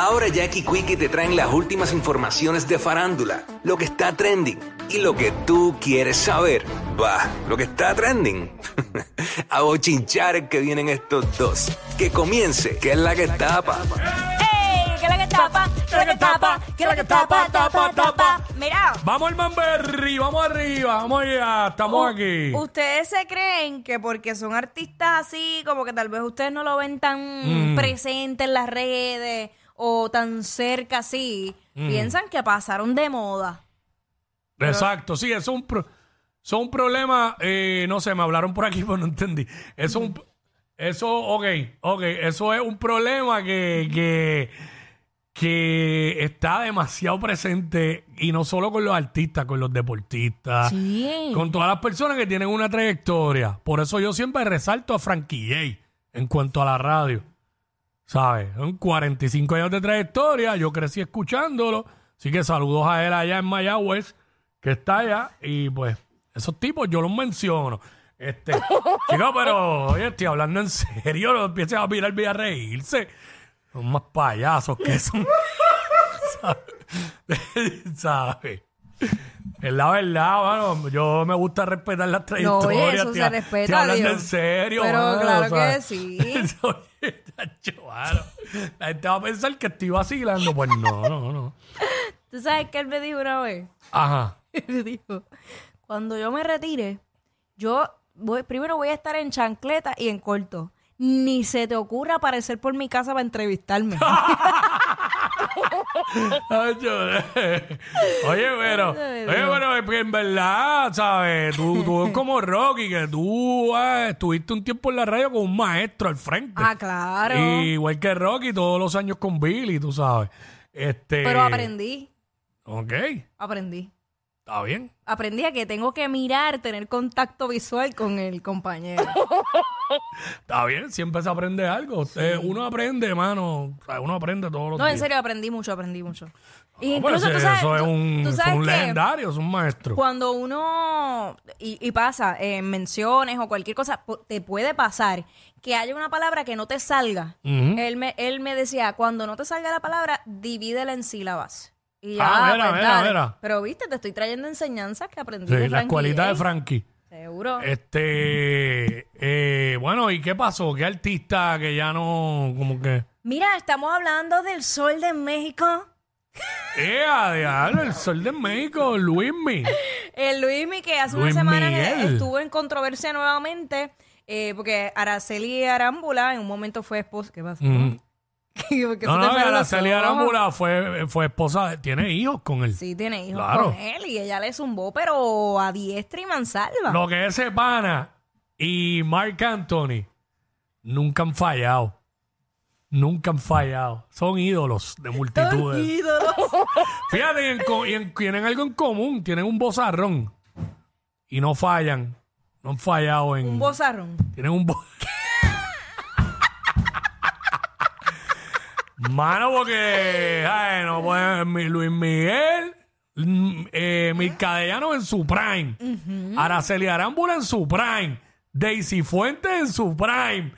Ahora Jackie Quickie te traen las últimas informaciones de farándula, lo que está trending y lo que tú quieres saber. Va, lo que está trending. A bochinchar que vienen estos dos. Que comience, que es la que tapa. ¡Ey! ¿Qué es la que tapa? ¿Qué es la que tapa? ¿Qué es la que tapa? Tapa, tapa. Mira. Vamos al Manberry, vamos arriba, vamos allá, estamos aquí. Ustedes se creen que porque son artistas así, como que tal vez ustedes no lo ven tan Mm. presente en las redes o tan cerca así, Mm. piensan que pasaron de moda. Exacto, sí, eso es un, pro- es un problema, eh, no sé, me hablaron por aquí, pero no entendí. Eso, es un, eso, ok, ok, eso es un problema que, que, que está demasiado presente y no solo con los artistas, con los deportistas, Sí. con todas las personas que tienen una trayectoria. Por eso yo siempre resalto a Frankie J en cuanto a la radio. ¿Sabes? Son 45 años de trayectoria, yo crecí escuchándolo, así que saludos a él allá en Mayagüez, que está allá, y pues esos tipos yo los menciono. Este, chicos, pero oye, estoy hablando en serio, no empiecen a mirar y a reírse. Son más payasos que son. ¿Sabes? Es la verdad, mano. Yo me gusta respetar las No, trayectorias. oye, eso se respeta, Estoy hablando Dios. en serio, Pero mano, claro que sí. Mano. La gente va a pensar que estoy vacilando. Pues no, no, no. ¿Tú sabes qué él me dijo una vez? Ajá. Él me dijo, cuando yo me retire, yo voy, primero voy a estar en chancleta y en corto. Ni se te ocurra aparecer por mi casa para entrevistarme. Tacho, Oye, pero, oye, pero es que en verdad, ¿sabes? Tú, tú es como Rocky, que tú ah, estuviste un tiempo en la radio con un maestro al frente. ah, claro. Y igual que Rocky, todos los años con Billy, tú sabes. Este, Pero aprendí, Ok, aprendí. Está bien. Aprendí a que tengo que mirar, tener contacto visual con el compañero. Está bien, siempre se aprende algo. Eh, uno aprende, mano. O sea, uno aprende todos los No, días. en serio, aprendí mucho, aprendí mucho. Y No, pero incluso ese- tú sabes, eso es tú- un, tú eso es sabes un que legendario, es un maestro. cuando uno, y, y pasa, en menciones o cualquier cosa, po- te puede pasar que haya una palabra que no te salga. Ujú. él, me, él me decía, cuando no te salga la palabra, divídela en sílabas. Y ya, Ah, mira, pues, mira, dale. mira. Pero viste, te estoy trayendo enseñanzas que aprendí Sí, de la Frankie escuelita de J. Frankie. Seguro. Este, eh, bueno, ¿y qué pasó? ¿Qué artista que ya no, como que... Mira, estamos hablando del sol de México. ¡Eh, a diablo! El sol de México, Luismi. El Luismi que hace Luis una semana Miguel. estuvo en controversia nuevamente eh, porque Araceli Arámbula en un momento fue esposa. ¿Qué pasa? Mm. ¿Por qué No, no, Araceli ojos? Arámbula fue, fue esposa, tiene hijos con él. Sí, tiene hijos Claro. con él y ella le zumbó, pero a diestra y mansalva. Lo que es ese pana y Mark Anthony nunca han fallado. Nunca han fallado. Son ídolos de multitudes. Ídolos. Fíjate, en co- y en- tienen algo en común. Tienen un bozarrón. Y no fallan. No han fallado en... Un bozarrón. Tienen un... bo- Mano, porque... Ay, no puede... mi- Luis Miguel... mm, Eh, Mircadellano en su prime. Araceli Arámbula en su prime. Daisy Fuentes en su prime.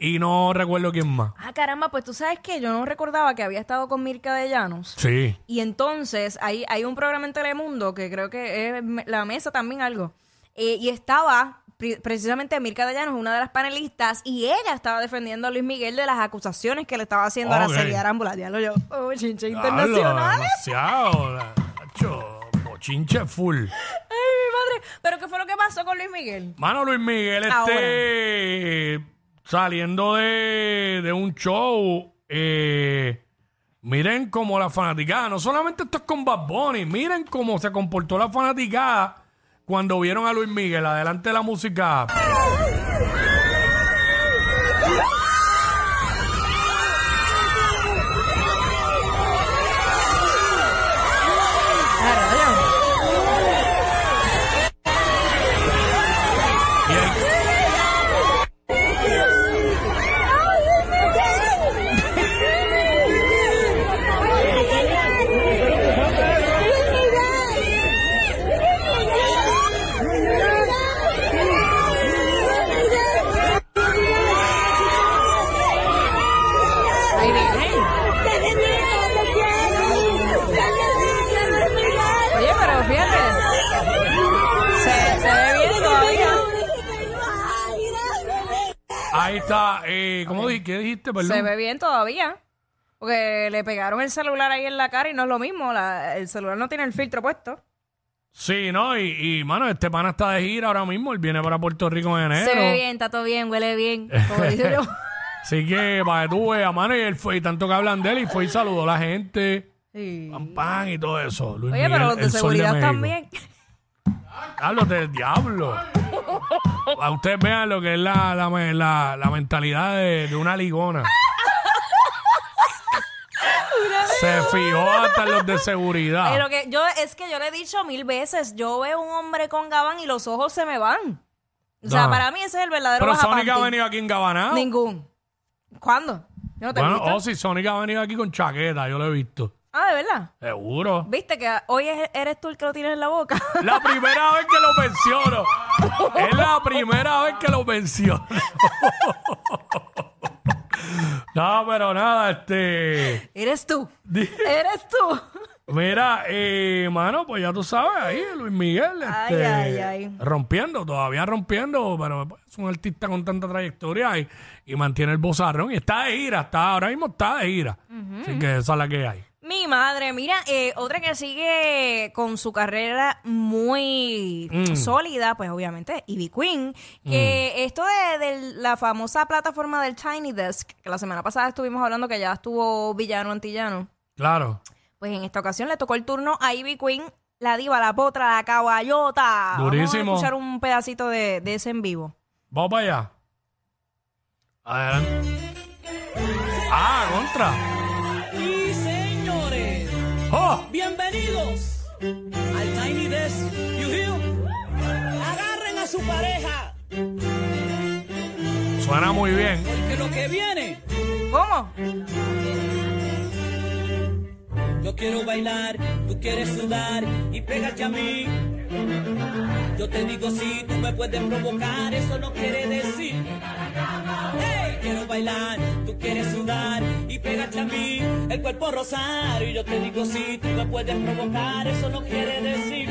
Y no recuerdo quién más. Ah, caramba, pues tú sabes que yo no recordaba que había estado con Mirka de Llanos. Sí. Y entonces hay, hay un programa en Telemundo que creo que es La Mesa también algo. Eh, y estaba precisamente Mirka de Llanos, una de las panelistas, y ella estaba defendiendo a Luis Miguel de las acusaciones que le estaba haciendo a Ok. Araceli Arámbula. Diablo, yo, oh, chinche Diablo, internacional. Demasiado. la- Nacho, bochinche full. Ay, mi madre. ¿Pero qué fue lo que pasó con Luis Miguel? Mano Luis Miguel, este saliendo de, de un show, eh, miren cómo la fanaticada, no solamente esto es con Bad Bunny, miren cómo se comportó la fanaticada cuando vieron a Luis Miguel adelante de la música. Está. Eh, ¿Cómo di- ¿Qué dijiste, perdón? Se ve bien todavía. Porque le pegaron el celular ahí en la cara y no es lo mismo. la- el celular no tiene el filtro puesto. Sí, ¿no? Y, y, mano, este pana está de gira ahora mismo. Él viene para Puerto Rico en enero. Se ve bien, está todo bien, huele bien. Como dice yo. Así que, para que tú veas, mano, y él fue, y tanto que hablan de él, y fue y saludó a la gente. Sí. Pam, pam, y todo eso. Luis Oye, Miguel, pero los de el sol seguridad México. también. Hablos del diablo. Para ustedes vean lo que es la, la, la- la mentalidad de, de una ligona. Se fijó hasta en los de seguridad. Pero que yo, es que yo le he dicho mil veces, yo veo un hombre con gabán y los ojos se me van. O sea, para mí ese es el verdadero Pero Sonic ha venido aquí en Gabanao. Ningún. ¿Cuándo? Yo no te he Bueno, visto. oh, sí, Sonic ha venido aquí con chaqueta, yo lo he visto. Ah, ¿de verdad? Seguro. ¿Viste que hoy es- eres tú el que lo tienes en la boca? La primera vez que lo menciono. Es la primera vez que lo menciono. No, pero nada, este. eres tú. di- Eres tú. Mira, eh, mano, pues ya tú sabes, ahí Luis Miguel, Ay, este, ay, ay. rompiendo, todavía rompiendo, pero pues, es un artista con tanta trayectoria y, y mantiene el bozarrón y está de gira, está, ahora mismo está de gira. Así que esa es la que hay. Mi madre, mira, eh, otra que sigue con su carrera muy Mm. sólida, pues obviamente, Ivy Queen, que esto de, de la famosa plataforma del Tiny Desk, que la semana pasada estuvimos hablando que ya estuvo villano antillano, Claro. pues en esta ocasión le tocó el turno a Ivy Queen, la diva, la potra, la caballota. Durísimo. Vamos a escuchar un pedacito de, de ese en vivo. Vamos para allá. Adelante. Ah, contra. ¡Oh! bienvenidos al Tiny Desk. You hear? Agarren a su pareja, Suena muy bien. porque lo que viene, ¿Cómo? yo quiero bailar, tú quieres sudar y pégate a mí. Yo te digo si tú me puedes provocar, eso no quiere decir. Hey, quiero bailar, tú quieres sudar y pégate a mí. El cuerpo rosario, yo te digo si tú me puedes provocar, eso no quiere decir.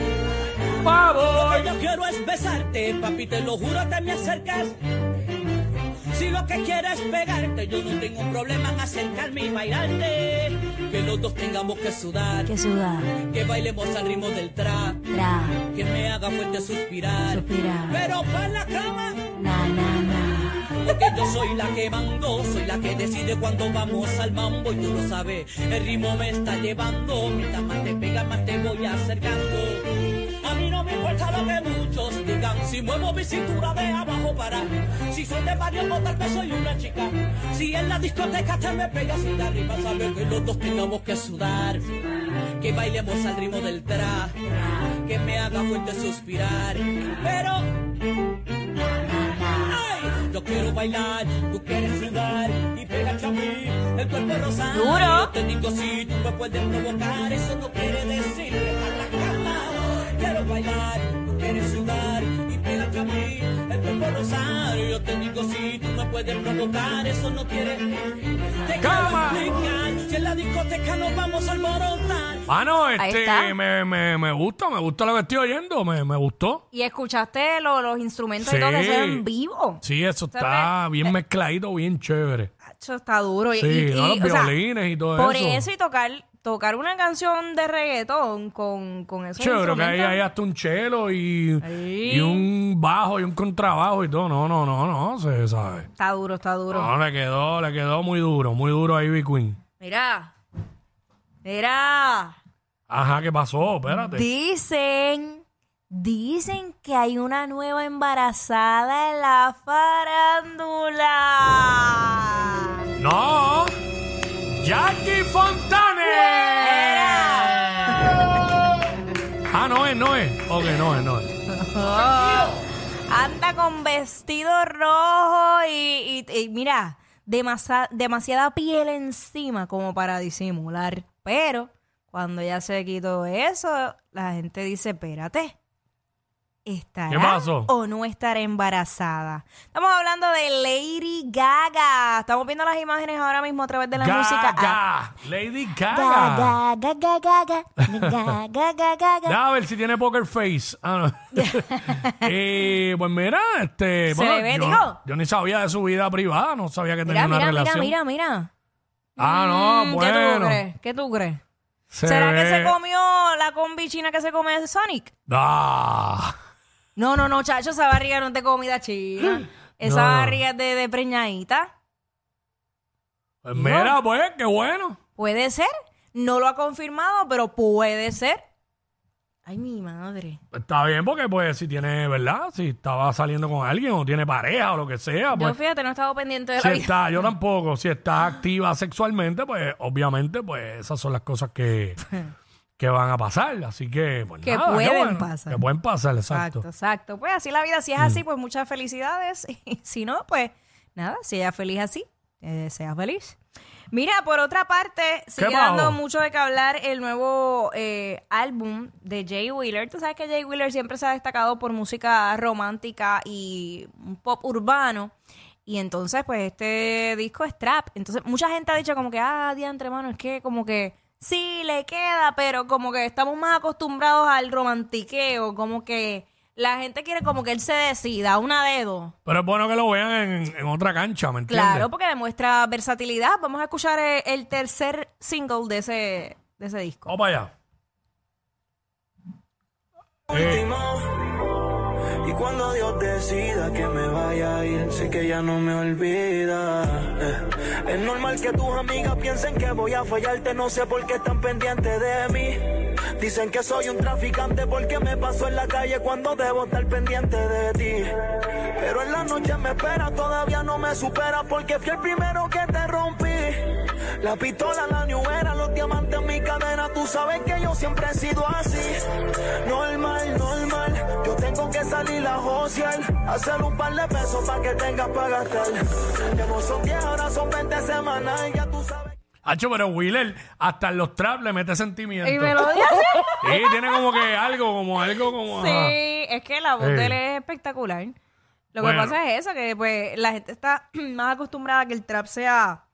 Lo ¡Vamos! que yo quiero es besarte, papi, te lo juro, te me acercas. Si lo que quieres es pegarte, yo no tengo problema en acercarme y bailarte. Que los dos tengamos que sudar, Que sudar, que bailemos al ritmo del tra, que me haga fuerte suspirar. Suspirar. Pero para la cama, na, na, na. porque yo soy la que mando, soy la que decide cuando vamos al mambo y tú lo sabes, el ritmo me está llevando, mientras más te pega más te voy acercando. Si muevo mi cintura de abajo para, si soy de varios tal vez soy una chica, si en la discoteca te me pegas y de arriba sabes que los dos tengamos que sudar, que bailemos al ritmo del trap, que me haga fuerte suspirar, pero Ay, yo quiero bailar, tú quieres sudar. Y pégate a mí, el cuerpo rosado. Duro. Yo te digo si tú me puedes provocar, eso puedes provocar, eso no quiere te Cama. si en la discoteca nos vamos a alborotar. Mano, este, está. me, me, me gusta, me gusta lo que estoy oyendo, me, me gustó. Y escuchaste lo- los instrumentos Sí. y todo que se en vivo. Sí, eso está bien mezcladito, bien chévere. Hacho, está duro. Y, Sí, y- ¿no? y, los o sea, violines y todo por eso. eso y tocar tocar una canción de reggaetón con, con esos Chévere, que hay, instrumentos. hay hasta un chelo y, Ahí. y un bajo y un contrabajo y todo. No, no, no, no, se sabe. Está duro, está duro. No, le quedó, le quedó muy duro, muy duro a Ivy Queen. Mira. Mira. Ajá, ¿qué pasó? Espérate. Dicen, dicen que hay una nueva embarazada en la farándula. Vestido rojo y, mira, demasiada piel encima como para disimular. Pero cuando ya se quitó eso, la gente dice, espérate. Estará ¿Qué pasó? o no estará embarazada. Estamos hablando de Lady Gaga. Estamos viendo las imágenes ahora mismo a través de la música. Gaga. Lady Gaga. Gaga, Gaga, Gaga, Gaga, Gaga, Gaga. Déjame ver si tiene poker face. Ah, no. Eh, pues mira, este. Se le ve, yo, digo. yo ni sabía de su vida privada, no sabía que tenía Mira, una mira, mira, relación. mira, mira. Ah, no, Mm, ¿Qué tú bueno. crees? ¿Qué tú crees? Se ¿Será que se comió la combi china que se come de Sonic? Ah. No, no, no, chacho, esa barriga no es de comida china. Esa No. barriga es de, de preñadita. Pues mira, pues, qué bueno. Puede ser. No lo ha confirmado, pero puede ser. Ay, mi madre. Está bien porque, pues, si tiene, ¿verdad? Si estaba saliendo con alguien o tiene pareja o lo que sea, Yo, pues. fíjate, no he estado pendiente de Si la vida. está, yo tampoco. Si está activa sexualmente, pues, obviamente, pues, esas son las cosas que, que van a pasar. Así que, pues, Que nada, qué pueden bueno. pasar. Que pueden pasar, exacto. Exacto, exacto. Pues así la vida, si es Mm. así, pues muchas felicidades. Y si no, pues nada, si ella es feliz así, eh, sea feliz. Mira, por otra parte, sigue pasó? dando mucho de qué hablar el nuevo eh, álbum de Jay Wheeler. Tú sabes que Jay Wheeler siempre se ha destacado por música romántica y un pop urbano. Y entonces, pues, este disco es trap. Entonces, mucha gente ha dicho como que, ah, diantre, mano, es que como que sí, le queda, pero como que estamos más acostumbrados al romantiqueo, como que la gente quiere como que él se decida, una dedo. Pero es bueno que lo vean en, en otra cancha, ¿me entiendes? Claro, porque demuestra versatilidad. Vamos a escuchar eh, el, tercer single de ese, de ese disco. Vamos para allá. Eh, Y cuando Dios decida que me vaya a ir, sé que ya no me olvida. Eh, Es normal que tus amigas piensen que voy a fallarte, no sé por qué están pendientes de mí. Dicen que soy un traficante porque me paso en la calle cuando debo estar pendiente de ti. Pero en la noche me espera, todavía no me supera porque fui el primero que te rompí. La pistola, la newera, los diamantes en mi cadena, tú sabes que yo siempre he sido así. Normal, normal, yo tengo que salir a josear, hacer un par de pesos para que tengas para gastar. Ya no son 10, ahora son 20 semanas, ya tú sabes. Hacho, pero Wheeler hasta en los traps le mete sentimiento. ¿Y melodía? Sí, tiene como que algo, como algo, como. Sí, ajá. es que la voz Sí. de él es espectacular. Lo Bueno. que pasa es eso, que pues la gente está más acostumbrada a que el trap sea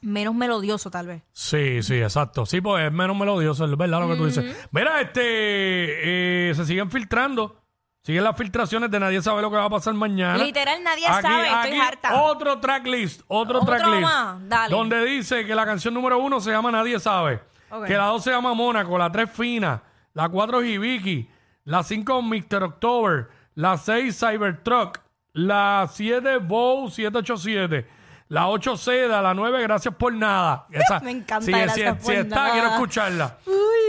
menos melodioso, tal vez. Sí, sí, exacto. Sí, pues es menos melodioso, es verdad lo que tú dices. Mira, este, eh, se siguen filtrando. Siguen las filtraciones de nadie sabe lo que va a pasar mañana. Literal, nadie sabe, estoy harta. Otro tracklist, otro, Otro tracklist. más, dale. Donde dice que la canción número uno se llama Nadie sabe. Ok. Que la dos se llama Mónaco, la tres Fina, la cuatro Hibiki, la cinco Mr. October, la seis Cybertruck, la siete Bow 787. La 8 Seda, la 9 Gracias por nada. Esa, Me encanta si, Gracias si- por si está, nada. quiero escucharla.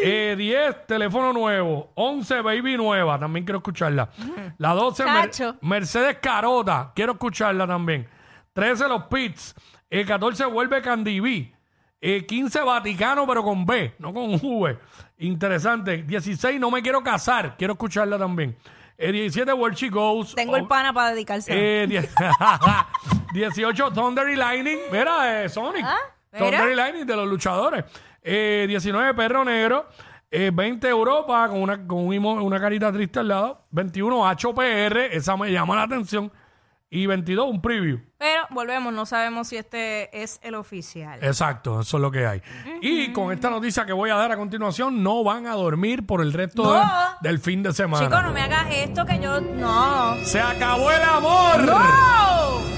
Eh, 10, teléfono nuevo. 11, baby nueva. También quiero escucharla. La 12, Mer- Chacho. Mercedes Carota. Quiero escucharla también. 13, los Pits. Eh, 14, vuelve Candy B. Eh, 15, Vaticano, pero con B, no con V. Interesante. 16, no me quiero casar. Quiero escucharla también. Eh, 17, Where She Goes. Tengo el Oh, pana para dedicarse. eh, die- 18, Thunder y Lightning. Mira, eh, Sonic. Ah, Lightning de los luchadores. Eh, 19, Perro Negro. Eh, 20, Europa, con una, con un imo- una carita triste al lado. 21, HPR. Esa me llama la atención. Y 22, un preview. Pero volvemos, no sabemos si este es el oficial. Exacto, eso es lo que hay. Y con esta noticia que voy a dar a continuación, no van a dormir por el resto No. de- del fin de semana. Chico, no me hagas esto que yo. No. ¡Se acabó el amor! ¡No!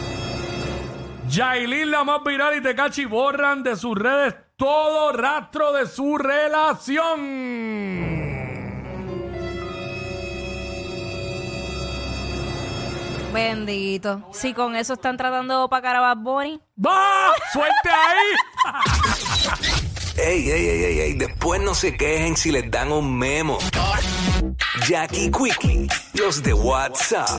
Yailin, la más viral y Tecachi borran de sus redes todo rastro de su relación. Bendito. Si con eso están tratando de opacar a Bad Bunny. ¡Va! ¡Suelte ahí! Ey, ey, ey, ey, ey, después no se quejen si les dan un memo. Jackie Quickie, los de WhatsApp.